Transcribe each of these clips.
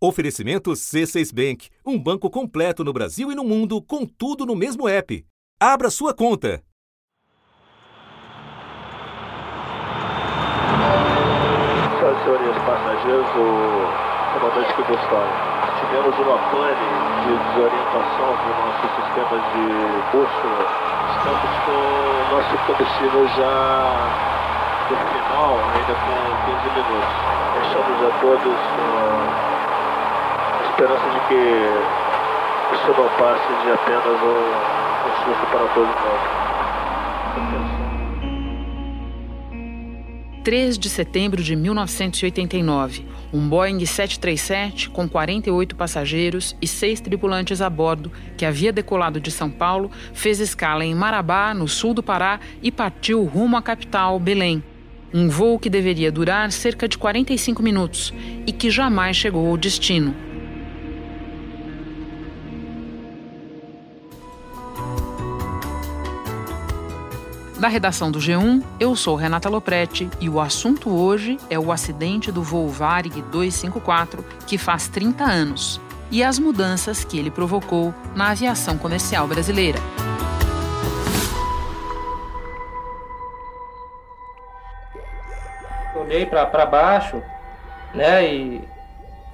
Oferecimento C6 Bank, um banco completo no Brasil e no mundo, com tudo no mesmo app. Abra sua conta. Senhoras senhores passageiros, o comandante que. Tivemos uma pane de desorientação do nosso sistema de bússola. Estamos com o nosso combustível já no final, ainda com 15 minutos. Deixamos a todos uh, esperança de que isso não passe de apenas um, um susto para todos nós. 3 de setembro de 1989, um Boeing 737 com 48 passageiros e seis tripulantes a bordo, que havia decolado de São Paulo, fez escala em Marabá, no sul do Pará, e partiu rumo à capital, Belém. Um voo que deveria durar cerca de 45 minutos e que jamais chegou ao destino. Da redação do G1, eu sou Renata Loprete e o assunto hoje é o acidente do voo Varig 254, que faz 30 anos, e as mudanças que ele provocou na aviação comercial brasileira. Olhei para baixo, né, e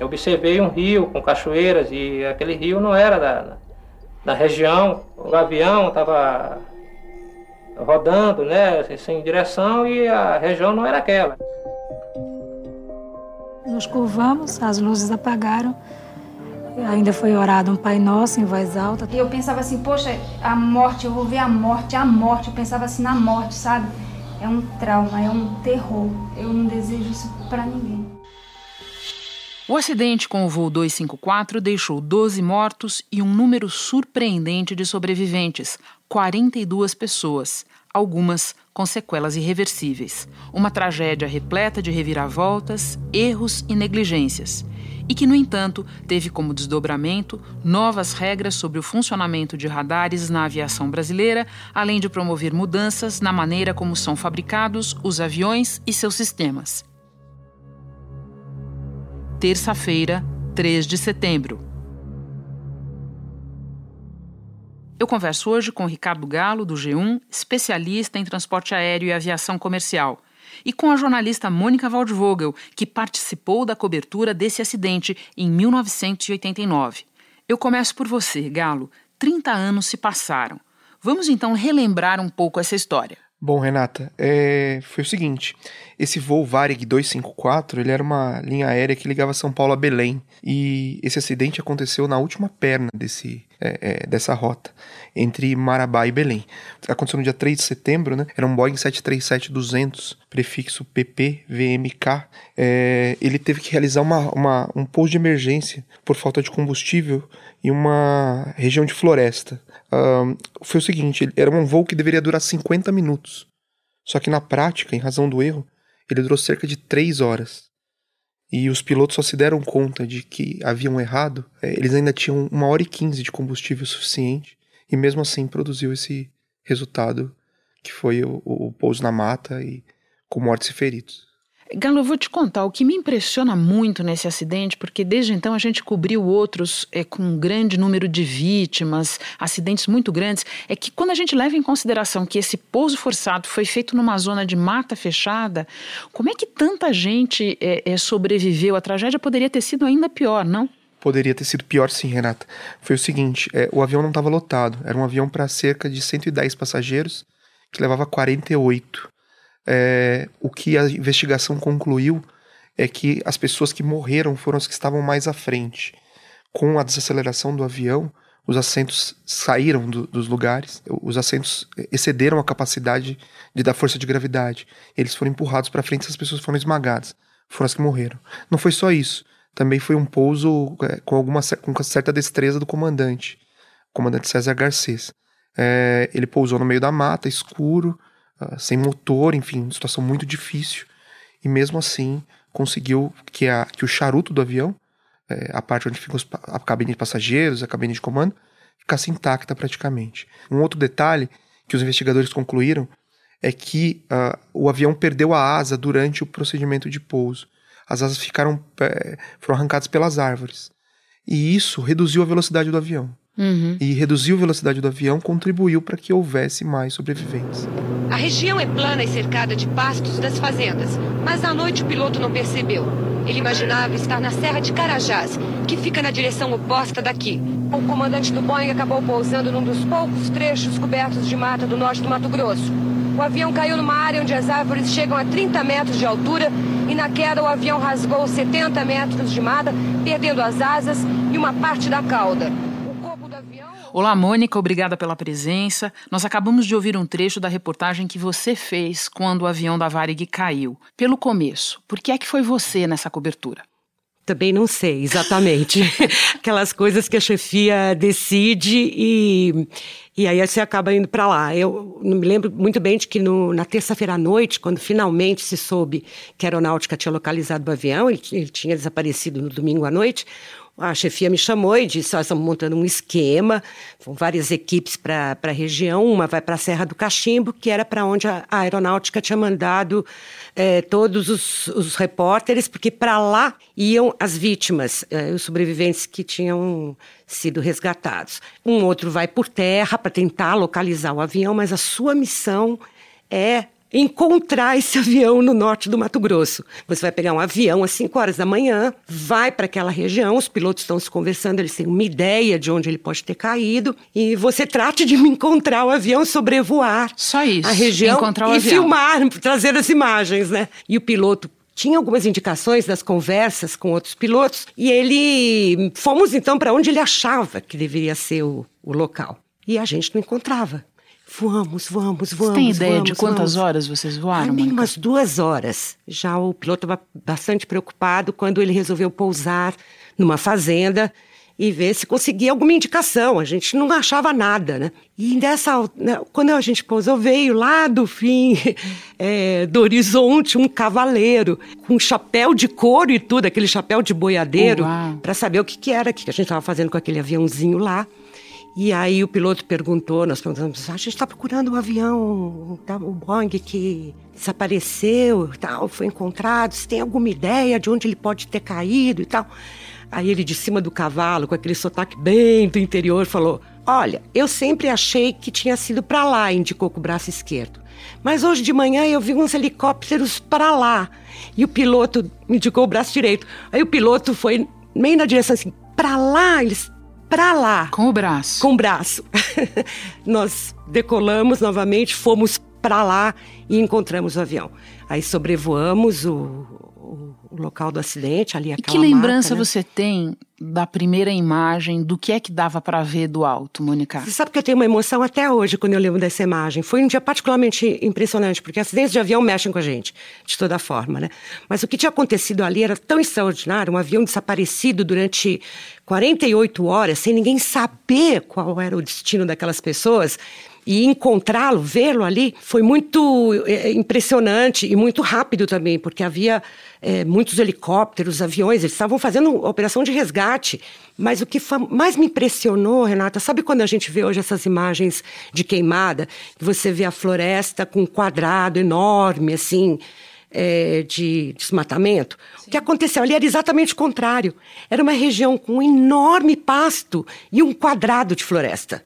observei um rio com cachoeiras e aquele rio não era da, da região. O avião estava rodando, né, assim, sem direção e a região não era aquela. Nos curvamos, as luzes apagaram. Ainda foi orado um Pai Nosso em voz alta. E eu pensava assim, poxa, a morte, eu vou ver a morte, a morte. Eu pensava assim na morte, sabe? É um trauma, é um terror. Eu não desejo isso para ninguém. O acidente com o voo 254 deixou 12 mortos e um número surpreendente de sobreviventes, 42 pessoas, algumas com sequelas irreversíveis. Uma tragédia repleta de reviravoltas, erros e negligências. E que, no entanto, teve como desdobramento novas regras sobre o funcionamento de radares na aviação brasileira, além de promover mudanças na maneira como são fabricados os aviões e seus sistemas terça-feira, 3 de setembro. Eu converso hoje com Ricardo Galo, do G1, especialista em transporte aéreo e aviação comercial, e com a jornalista Mônica Waldvogel, que participou da cobertura desse acidente em 1989. Eu começo por você, Galo. 30 anos se passaram. Vamos então relembrar um pouco essa história. Bom, Renata, é, foi o seguinte: esse voo Varig 254 ele era uma linha aérea que ligava São Paulo a Belém e esse acidente aconteceu na última perna desse, é, é, dessa rota entre Marabá e Belém. Aconteceu no dia 3 de setembro, né? Era um Boeing 737-200, prefixo PPVMK. É, ele teve que realizar uma, uma, um pouso de emergência por falta de combustível em uma região de floresta uh, foi o seguinte: era um voo que deveria durar 50 minutos. Só que na prática, em razão do erro, ele durou cerca de 3 horas. E os pilotos só se deram conta de que haviam errado, é, eles ainda tinham uma hora e 15 de combustível suficiente, e mesmo assim produziu esse resultado que foi o, o pouso na mata e com mortes e feridos. Galo, eu vou te contar o que me impressiona muito nesse acidente, porque desde então a gente cobriu outros é, com um grande número de vítimas, acidentes muito grandes, é que quando a gente leva em consideração que esse pouso forçado foi feito numa zona de mata fechada, como é que tanta gente é, é, sobreviveu? A tragédia poderia ter sido ainda pior, não? Poderia ter sido pior sim, Renata. Foi o seguinte, é, o avião não estava lotado, era um avião para cerca de 110 passageiros, que levava 48 é, o que a investigação concluiu é que as pessoas que morreram foram as que estavam mais à frente. Com a desaceleração do avião, os assentos saíram do, dos lugares, os assentos excederam a capacidade de dar força de gravidade. Eles foram empurrados para frente e as pessoas foram esmagadas. Foram as que morreram. Não foi só isso. Também foi um pouso é, com alguma com certa destreza do comandante, o comandante César Garcês. É, ele pousou no meio da mata, escuro, sem motor, enfim, situação muito difícil. E mesmo assim conseguiu que, a, que o charuto do avião, é, a parte onde fica os, a cabine de passageiros, a cabine de comando, ficasse intacta praticamente. Um outro detalhe que os investigadores concluíram é que uh, o avião perdeu a asa durante o procedimento de pouso. as asas ficaram é, foram arrancadas pelas árvores. E isso reduziu a velocidade do avião. Uhum. E reduziu a velocidade do avião contribuiu para que houvesse mais sobreviventes. A região é plana e cercada de pastos das fazendas, mas à noite o piloto não percebeu. Ele imaginava estar na Serra de Carajás, que fica na direção oposta daqui. O comandante do Boeing acabou pousando num dos poucos trechos cobertos de mata do norte do Mato Grosso. O avião caiu numa área onde as árvores chegam a 30 metros de altura e na queda o avião rasgou 70 metros de mata, perdendo as asas e uma parte da cauda. Olá, Mônica, obrigada pela presença. Nós acabamos de ouvir um trecho da reportagem que você fez quando o avião da Varig caiu. Pelo começo, por que é que foi você nessa cobertura? Também não sei exatamente. Aquelas coisas que a chefia decide e, e aí você acaba indo para lá. Eu não me lembro muito bem de que no, na terça-feira à noite, quando finalmente se soube que a aeronáutica tinha localizado o avião, ele, ele tinha desaparecido no domingo à noite, a chefia me chamou e disse: Nós estamos montando um esquema, com várias equipes para a região. Uma vai para a Serra do Cachimbo, que era para onde a, a, aeronáutica tinha mandado é, todos os, os, repórteres, porque para lá iam as vítimas, é, os sobreviventes que tinham sido resgatados. Um outro vai por terra para tentar localizar o avião, mas a sua missão é encontrar esse avião no norte do Mato Grosso. Você vai pegar um avião às 5 horas da manhã, vai para aquela região, os pilotos estão se conversando, eles têm uma ideia de onde ele pode ter caído, e você trate de me encontrar o avião, sobrevoar Só isso, a região encontrar o e avião. filmar, trazer as imagens, né? E o piloto tinha algumas indicações das conversas com outros pilotos e ele fomos então para onde ele achava que deveria ser o, o local e a gente não encontrava. Vamos, vamos, vamos. Você tem ideia vamos, de quantas vamos. horas vocês voaram? Nem Mônica? umas duas horas. Já o piloto estava bastante preocupado quando ele resolveu pousar numa fazenda e ver se conseguia alguma indicação. A gente não achava nada, né? E nessa, né, quando a gente pousou, veio lá do fim é, do horizonte um cavaleiro com chapéu de couro e tudo, aquele chapéu de boiadeiro, para saber o que, que era, o que a gente estava fazendo com aquele aviãozinho lá. E aí o piloto perguntou, nós perguntamos, a gente está procurando um avião, tá, o Boeing que desapareceu tal, foi encontrado, se tem alguma ideia de onde ele pode ter caído e tal. Aí ele de cima do cavalo, com aquele sotaque bem do interior, falou, olha, eu sempre achei que tinha sido para lá, indicou com o braço esquerdo. Mas hoje de manhã eu vi uns helicópteros para lá. E o piloto indicou o braço direito. Aí o piloto foi meio na direção assim, para lá, eles para lá. Com o braço. Com o braço. Nós decolamos novamente, fomos para lá e encontramos o avião. Aí sobrevoamos o, o, o local do acidente, ali E aquela que lembrança mata, né? você tem da primeira imagem, do que é que dava para ver do alto, Mônica? Você sabe que eu tenho uma emoção até hoje quando eu lembro dessa imagem. Foi um dia particularmente impressionante, porque acidentes de avião mexem com a gente, de toda forma, né? Mas o que tinha acontecido ali era tão extraordinário, um avião desaparecido durante 48 horas, sem ninguém saber qual era o destino daquelas pessoas. E encontrá-lo, vê-lo ali, foi muito é, impressionante e muito rápido também, porque havia é, muitos helicópteros, aviões, eles estavam fazendo operação de resgate. Mas o que mais me impressionou, Renata, sabe quando a gente vê hoje essas imagens de queimada, que você vê a floresta com um quadrado enorme, assim, é, de desmatamento? O que aconteceu ali era exatamente o contrário. Era uma região com um enorme pasto e um quadrado de floresta.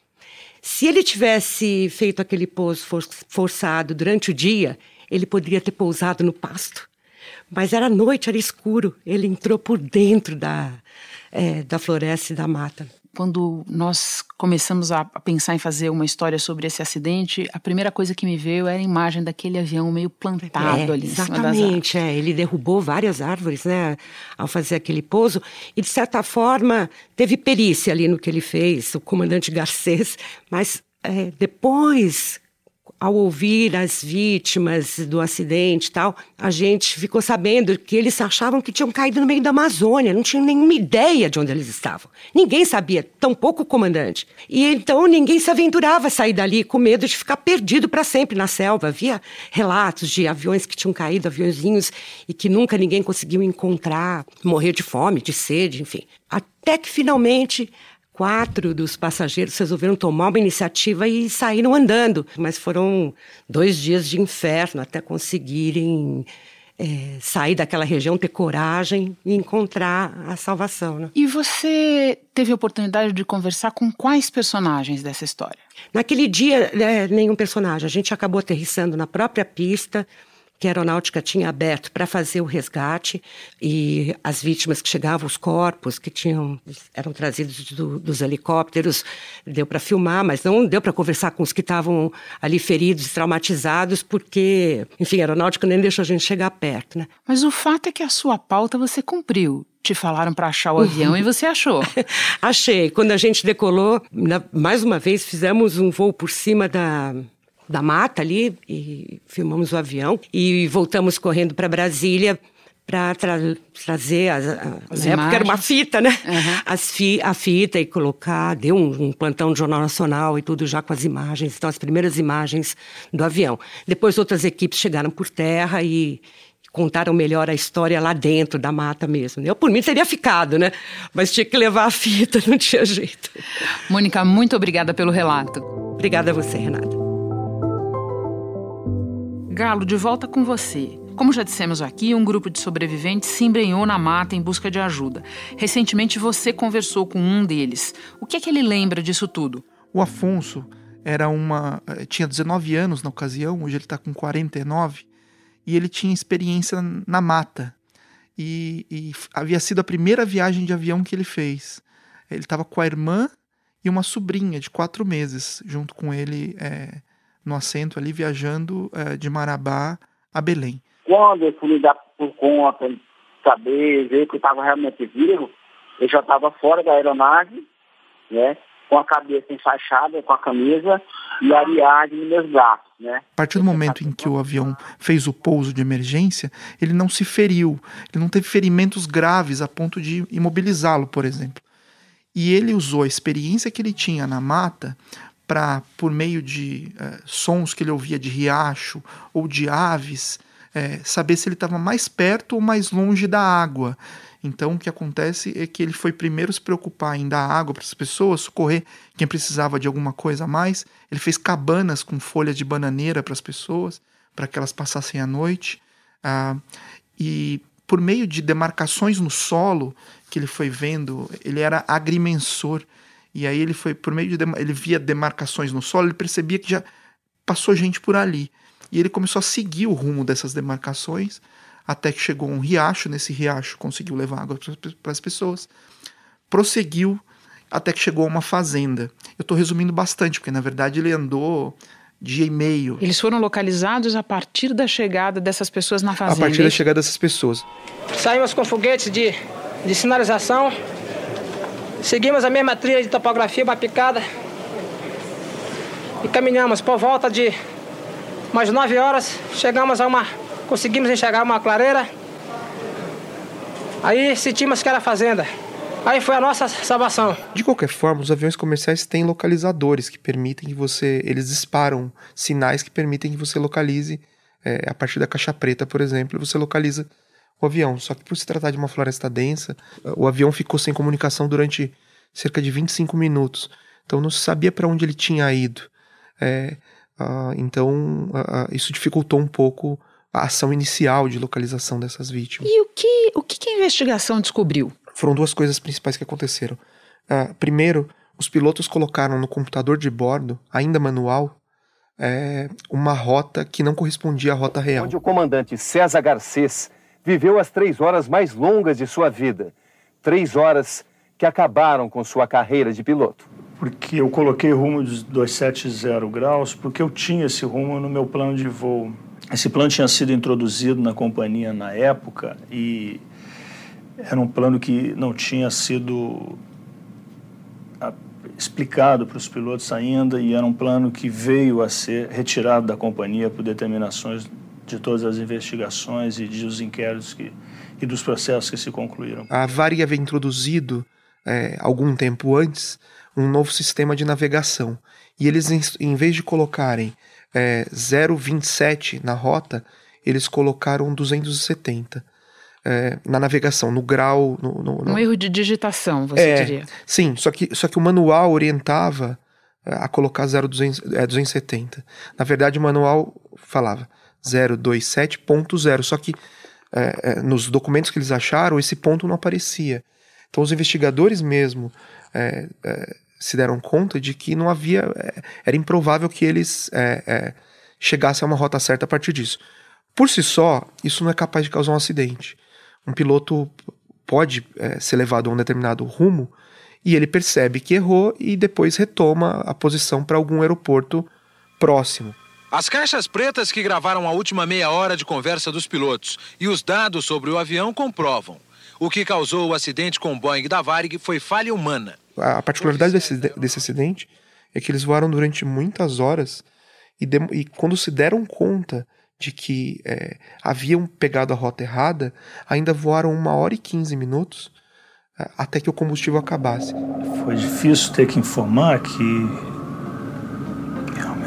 Se ele tivesse feito aquele pouso for- forçado durante o dia, ele poderia ter pousado no pasto. Mas era noite, era escuro. Ele entrou por dentro da, é, da floresta e da mata. Quando nós começamos a pensar em fazer uma história sobre esse acidente, a primeira coisa que me veio era a imagem daquele avião meio plantado É, ali em cima das árvores. é. Ele derrubou várias árvores, né, ao fazer aquele pouso. E, de certa forma, teve perícia ali no que ele fez, o comandante Garcês. Mas é, depois, ao ouvir as vítimas do acidente e tal, a gente ficou sabendo que eles achavam que tinham caído no meio da Amazônia, não tinham nenhuma ideia de onde eles estavam. Ninguém sabia, tampouco o comandante. E então ninguém se aventurava a sair dali com medo de ficar perdido para sempre na selva. Havia relatos de aviões que tinham caído, aviãozinhos, e que nunca ninguém conseguiu encontrar, morrer de fome, de sede, enfim. Até que finalmente quatro dos passageiros resolveram tomar uma iniciativa e saíram andando. Mas foram dois dias de inferno até conseguirem é, sair daquela região, ter coragem e encontrar a salvação. Né? E você teve a oportunidade de conversar com quais personagens dessa história? Naquele dia, né, nenhum personagem. A gente acabou aterrissando na própria pista, que a aeronáutica tinha aberto para fazer o resgate e as vítimas que chegavam, os corpos que tinham eram trazidos do, dos helicópteros, deu para filmar, mas não deu para conversar com os que estavam ali feridos, traumatizados, porque, enfim, a aeronáutica nem deixou a gente chegar perto, né? Mas o fato é que a sua pauta você cumpriu. Te falaram para achar o avião e você achou. Achei. Quando a gente decolou, mais uma vez fizemos um voo por cima da da mata ali e filmamos o avião e voltamos correndo para Brasília para tra trazer as, as na época era uma fita, né? Uhum. As fi a fita e colocar, deu um, um, plantão de jornal nacional e tudo já com as imagens, então as primeiras imagens do avião. Depois outras equipes chegaram por terra e contaram melhor a história lá dentro da mata mesmo. Eu por mim teria ficado, né? Mas tinha que levar a fita, não tinha jeito. Mônica, muito obrigada pelo relato. Obrigada a você, Renata. Galo, de volta com você. Como já dissemos aqui, um grupo de sobreviventes se embrenhou na mata em busca de ajuda. Recentemente você conversou com um deles. O que é que ele lembra disso tudo? O Afonso era uma eh, tinha 19 anos na ocasião, hoje ele está com 49, e ele tinha experiência na mata. E, e havia sido a primeira viagem de avião que ele fez. Ele estava com a irmã e uma sobrinha de quatro meses junto com ele é, no assento ali, viajando é, de Marabá a Belém. Quando eu fui me dar por conta, saber, ver que eu estava realmente vivo, eu já estava fora da aeronave, né? Com a cabeça enfaixada, com a camisa e a viagem nos meus braços, né? A partir do momento em que o avião fez o pouso de emergência, ele não se feriu, ele não teve ferimentos graves a ponto de imobilizá-lo, por exemplo. E ele usou a experiência que ele tinha na mata para, por meio de é, sons que ele ouvia de riacho ou de aves, é, saber se ele estava mais perto ou mais longe da água. Então, o que acontece é que ele foi primeiro se preocupar em dar água para as pessoas, socorrer quem precisava de alguma coisa a mais. Ele fez cabanas com folhas de bananeira para as pessoas, para que elas passassem a noite. Ah, e por meio de demarcações no solo que ele foi vendo, ele era agrimensor. E aí ele foi, por meio de. Ele via demarcações no solo, ele percebia que já passou gente por ali. E ele começou a seguir o rumo dessas demarcações, até que chegou um riacho. Nesse riacho conseguiu levar água para as pessoas. Prosseguiu até que chegou a uma fazenda. Eu estou resumindo bastante, porque na verdade ele andou dia e meio. Eles foram localizados a partir da chegada dessas pessoas na fazenda? A partir da chegada dessas pessoas. Saímos com foguetes de, de sinalização Seguimos a mesma trilha de topografia, uma picada. E caminhamos por volta de umas 9 horas. Chegamos a uma. Conseguimos enxergar uma clareira. Aí sentimos que era fazenda. Aí foi a nossa salvação. De qualquer forma, os aviões comerciais têm localizadores que permitem que você. Eles disparam sinais que permitem que você localize. É, a partir da caixa preta, por exemplo, você localiza o avião. Só que por se tratar de uma floresta densa, o avião ficou sem comunicação durante cerca de 25 minutos. Então não se sabia para onde ele tinha ido. É, uh, então uh, isso dificultou um pouco a ação inicial de localização dessas vítimas. E o que, o que a investigação descobriu? Foram duas coisas principais que aconteceram. Uh, primeiro, os pilotos colocaram no computador de bordo, ainda manual, é, uma rota que não correspondia à rota real. Onde o comandante César Garcês viveu as três horas mais longas de sua vida. Três horas que acabaram com sua carreira de piloto. Porque eu coloquei rumo dos 270 graus, porque eu tinha esse rumo no meu plano de voo. Esse plano tinha sido introduzido na companhia na época e era um plano que não tinha sido ah, explicado para os pilotos ainda e era um plano que veio a ser retirado da companhia por determinações de todas as investigações e dos inquéritos que, e dos processos que se concluíram. A Varig havia introduzido, é, algum tempo antes, um novo sistema de navegação. E eles, em vez de colocarem é, 0,27 na rota, eles colocaram 270. É, na navegação, no grau. No, no, no... Um erro de digitação, você é, diria. Sim, só que, só que o manual orientava é, a colocar 0,270. É, Na verdade, o manual falava 027.0. Só que é, é, nos documentos que eles acharam, esse ponto não aparecia. Então, os investigadores mesmo é, é se deram conta de que não havia. É, era improvável que eles é, chegassem a uma rota certa a partir disso. Por si só, isso não é capaz de causar um acidente. Um piloto pode ser levado a um determinado rumo e ele percebe que errou e depois retoma a posição para algum aeroporto próximo. As caixas pretas que gravaram a última meia hora de conversa dos pilotos e os dados sobre o avião comprovam. O que causou o acidente com o Boeing da Varig foi falha humana. A particularidade desse, desse acidente é que eles voaram durante muitas horas e, de, e quando se deram conta de que é, haviam pegado a rota errada, ainda voaram uma hora e quinze minutos é, até que o combustível acabasse. Foi difícil ter que informar que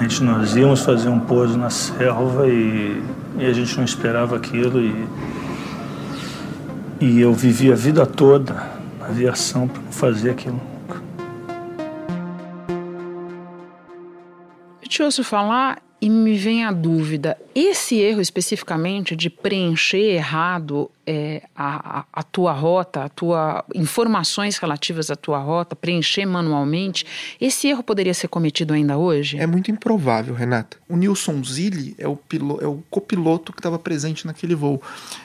realmente nós íamos fazer um pouso na selva e, e a gente não esperava aquilo e, e eu vivi a vida toda na aviação para não fazer aquilo. Eu te ouço falar e me vem a dúvida: esse erro especificamente de preencher errado é, a, a, tua rota, a tua informações relativas à tua rota, preencher manualmente, esse erro poderia ser cometido ainda hoje? É muito improvável, Renata. O Nilson Zilli é o, pilo, é o copiloto que estava presente naquele voo.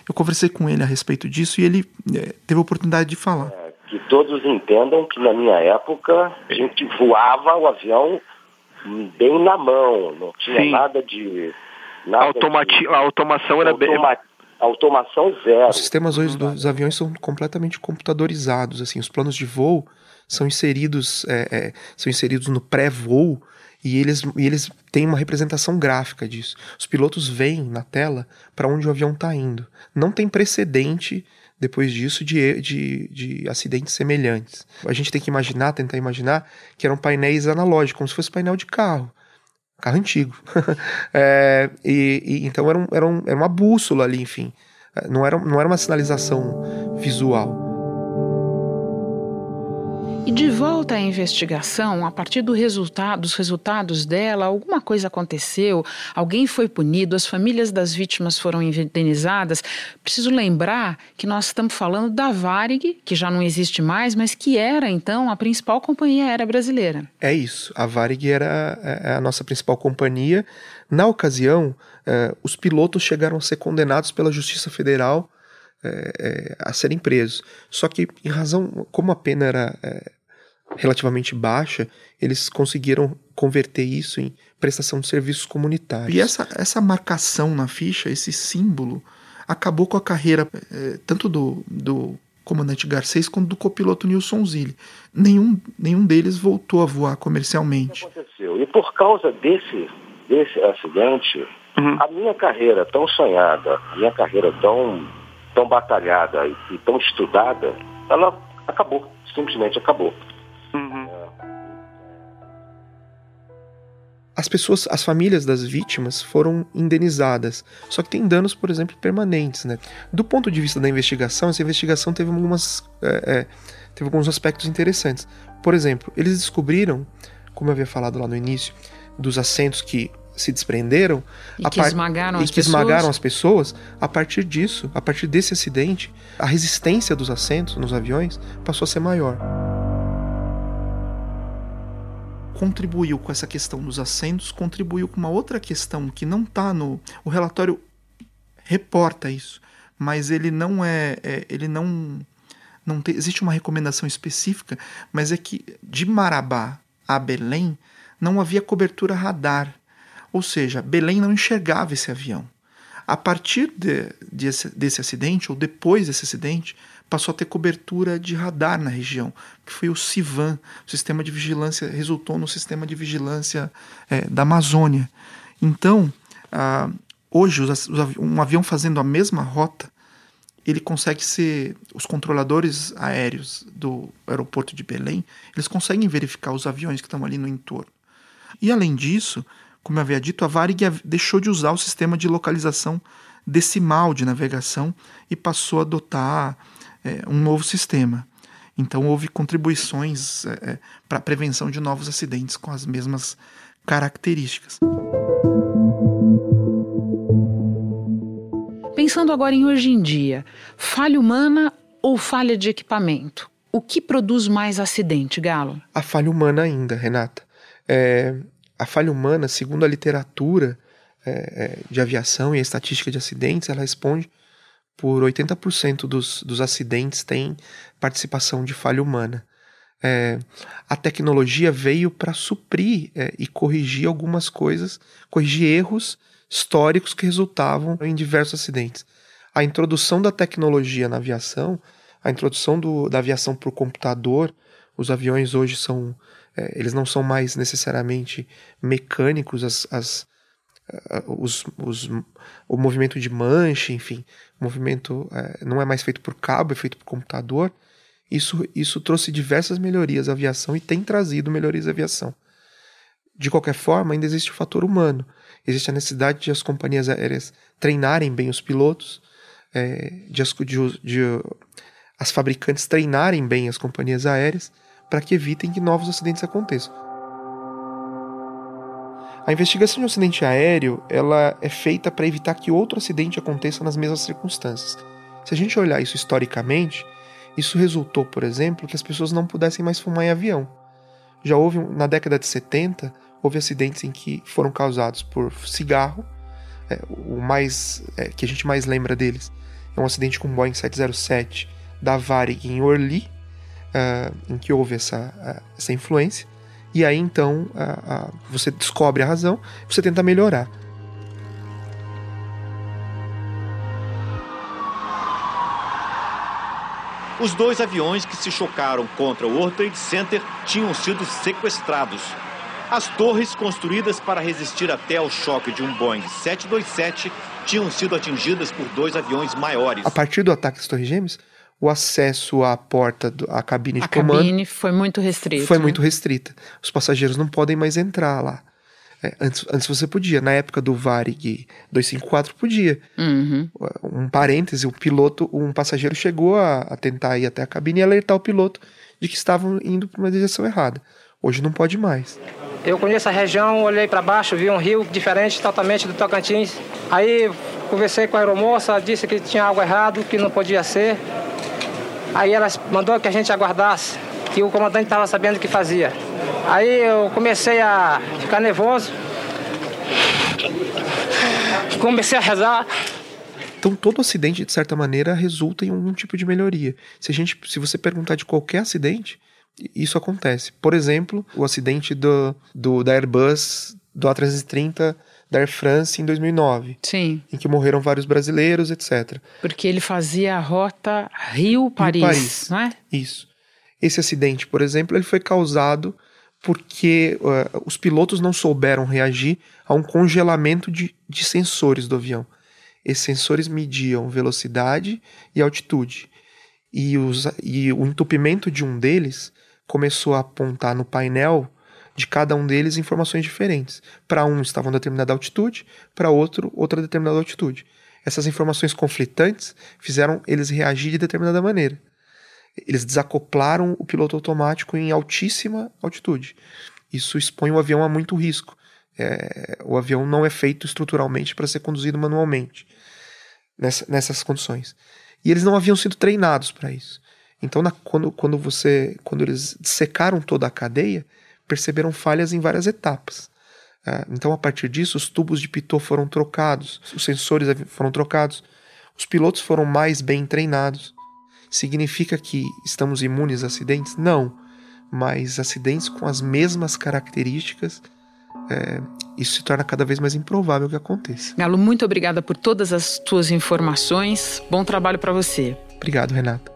Eu conversei com ele a respeito disso e ele é, teve a oportunidade de falar. É, que todos entendam que na minha época a gente voava o avião bem na mão, não tinha Sim. nada de. Nada Automati de, a automação era automa bem. Automação zero. Os sistemas hoje dos aviões são completamente computadorizados. Assim, os planos de voo são inseridos, é, é, são inseridos no pré-voo e eles, e eles têm uma representação gráfica disso. Os pilotos veem na tela para onde o avião está indo. Não tem precedente depois disso de, de, de, acidentes semelhantes. A gente tem que imaginar, tentar imaginar, que eram painéis analógicos, como se fosse painel de carro. Carro antigo. é, e, e, então era, um, era, um, era uma bússola ali, enfim. É, não era, não era uma sinalização visual. E de volta à investigação, a partir do resultado, dos resultados dela, alguma coisa aconteceu, alguém foi punido, as famílias das vítimas foram indenizadas. Preciso lembrar que nós estamos falando da Varig, que já não existe mais, mas que era então a principal companhia aérea brasileira. É isso, a Varig era é, é a nossa principal companhia. Na ocasião, eh, os pilotos chegaram a ser condenados pela Justiça Federal é, a serem presos. Só que, em razão, como a pena era é, relativamente baixa, eles conseguiram converter isso em prestação de serviços comunitários. E essa, essa marcação na ficha, esse símbolo, acabou com a carreira é, tanto do, do comandante Garcês quanto do copiloto Nilson Zilli. Nenhum, nenhum deles voltou a voar comercialmente. Aconteceu. E por causa desse, desse acidente, uhum. a minha carreira tão sonhada, a minha carreira tão, tão batalhada e, e tão estudada, ela acabou, simplesmente acabou. Uhum. As pessoas, as famílias das vítimas foram indenizadas, só que tem danos, por exemplo, permanentes, né? Do ponto de vista da investigação, essa investigação teve algumas, é, é, teve alguns aspectos interessantes. Por exemplo, eles descobriram, como eu havia falado lá no início, dos assentos que se desprenderam e que, esmagaram, e as que esmagaram as pessoas, a partir disso, a partir desse acidente, a resistência dos assentos nos aviões passou a ser maior contribuiu com essa questão dos assentos, contribuiu com uma outra questão que não está no. O relatório reporta isso, mas ele não é. é ele não. não tem, existe uma recomendação específica, mas é que de Marabá a Belém não havia cobertura radar. Ou seja, Belém não enxergava esse avião. A partir de, de desse acidente, ou depois desse acidente, passou a ter cobertura de radar na região, que foi o CIVAN, o sistema de vigilância, resultou no sistema de vigilância é, da Amazônia. Então, ah, hoje, os, um avião fazendo a mesma rota, ele consegue ser, os controladores aéreos do aeroporto de Belém, eles conseguem verificar os aviões que estão ali no entorno. E além disso, como eu havia dito, a Varig deixou de usar o sistema de localização decimal de navegação e passou a adotar é, um novo sistema. Então houve contribuições é, é para a prevenção de novos acidentes com as mesmas características. Pensando agora em hoje em dia, falha humana ou falha de equipamento? O que produz mais acidente, Galo? A falha humana ainda, Renata. É, a falha humana, segundo a literatura é, é de aviação e a estatística de acidentes, ela responde por 80% dos, dos acidentes tem participação de falha humana. É, a tecnologia veio para suprir é, e corrigir algumas coisas, corrigir erros históricos que resultavam em diversos acidentes. A introdução da tecnologia na aviação a introdução do, da aviação para o computador, os aviões hoje são, é, eles não são mais necessariamente mecânicos, as, as, os, os, o movimento de manche, enfim, o movimento é, não é mais feito por cabo, é feito por computador. Isso, isso trouxe diversas melhorias à aviação e tem trazido melhorias à aviação. De qualquer forma, ainda existe o fator humano. Existe a necessidade de as companhias aéreas treinarem bem os pilotos, é, de, de, de as fabricantes treinarem bem as companhias aéreas para que evitem que novos acidentes aconteçam. A investigação de um acidente aéreo ela é feita para evitar que outro acidente aconteça nas mesmas circunstâncias. Se a gente olhar isso historicamente, isso resultou, por exemplo, que as pessoas não pudessem mais fumar em avião. Já houve, na década de 70, houve acidentes em que foram causados por cigarro. É, o mais é, que a gente mais lembra deles é um acidente com o Boeing 707 da Varig em Orly, uh, em que houve essa, uh, essa influência, e aí então uh, você descobre a razão, você tenta melhorar. Os dois aviões que se chocaram contra o World Trade Center tinham sido sequestrados. As torres construídas para resistir até ao choque de um Boeing 727 tinham sido atingidas por dois aviões maiores. A partir do ataque às Torres Gêmeas, o acesso à porta, à cabine a de comando. A cabine foi muito restrita. Foi né? muito restrita. Os passageiros não podem mais entrar lá. É, antes, antes você podia. Na época do Varig 254 podia. Uhum. Um parêntese, o piloto, um passageiro chegou a, a, tentar ir até a cabine e alertar o piloto de que estavam indo para uma direção errada. Hoje não pode mais. Eu conheço a região, olhei para baixo, vi um rio diferente totalmente do Tocantins. Aí conversei com a aeromoça, disse que tinha algo errado, que não podia ser. Aí ela mandou que a gente aguardasse, que o comandante estava sabendo o que fazia. Aí eu comecei a ficar nervoso. Comecei a rezar. Então todo acidente, de certa maneira, resulta em algum tipo de melhoria. Se, a gente, se você perguntar de qualquer acidente, isso acontece. Por exemplo, o acidente do, do da Airbus do A330 da Air France em 2009. Sim. Em que morreram vários brasileiros, etc. Porque ele fazia a rota Rio-Paris, Rio -Paris. não é? Isso. Esse acidente, por exemplo, ele foi causado porque uh, os pilotos não souberam reagir a um congelamento de, de sensores do avião. Esses sensores mediam velocidade e altitude. E, os, e o entupimento de um deles começou a apontar no painel de cada um deles informações diferentes. Para um estava uma determinada altitude, para outro outra determinada altitude. Essas informações conflitantes fizeram eles reagir de determinada maneira. Eles desacoplaram o piloto automático em altíssima altitude. Isso expõe o avião a muito risco. É, o avião não é feito estruturalmente para ser conduzido manualmente nessa, nessas condições. E eles não haviam sido treinados para isso. Então, na, quando, quando você, quando eles secaram toda a cadeia, perceberam falhas em várias etapas. Uh, então, a partir disso, os tubos de pitot foram trocados, os sensores foram trocados, os pilotos foram mais bem treinados. Significa que estamos imunes a acidentes? Não, mas acidentes com as mesmas características, é, isso se torna cada vez mais improvável que aconteça. Galo, muito obrigada por todas as tuas informações. Bom trabalho para você. Obrigado, Renata.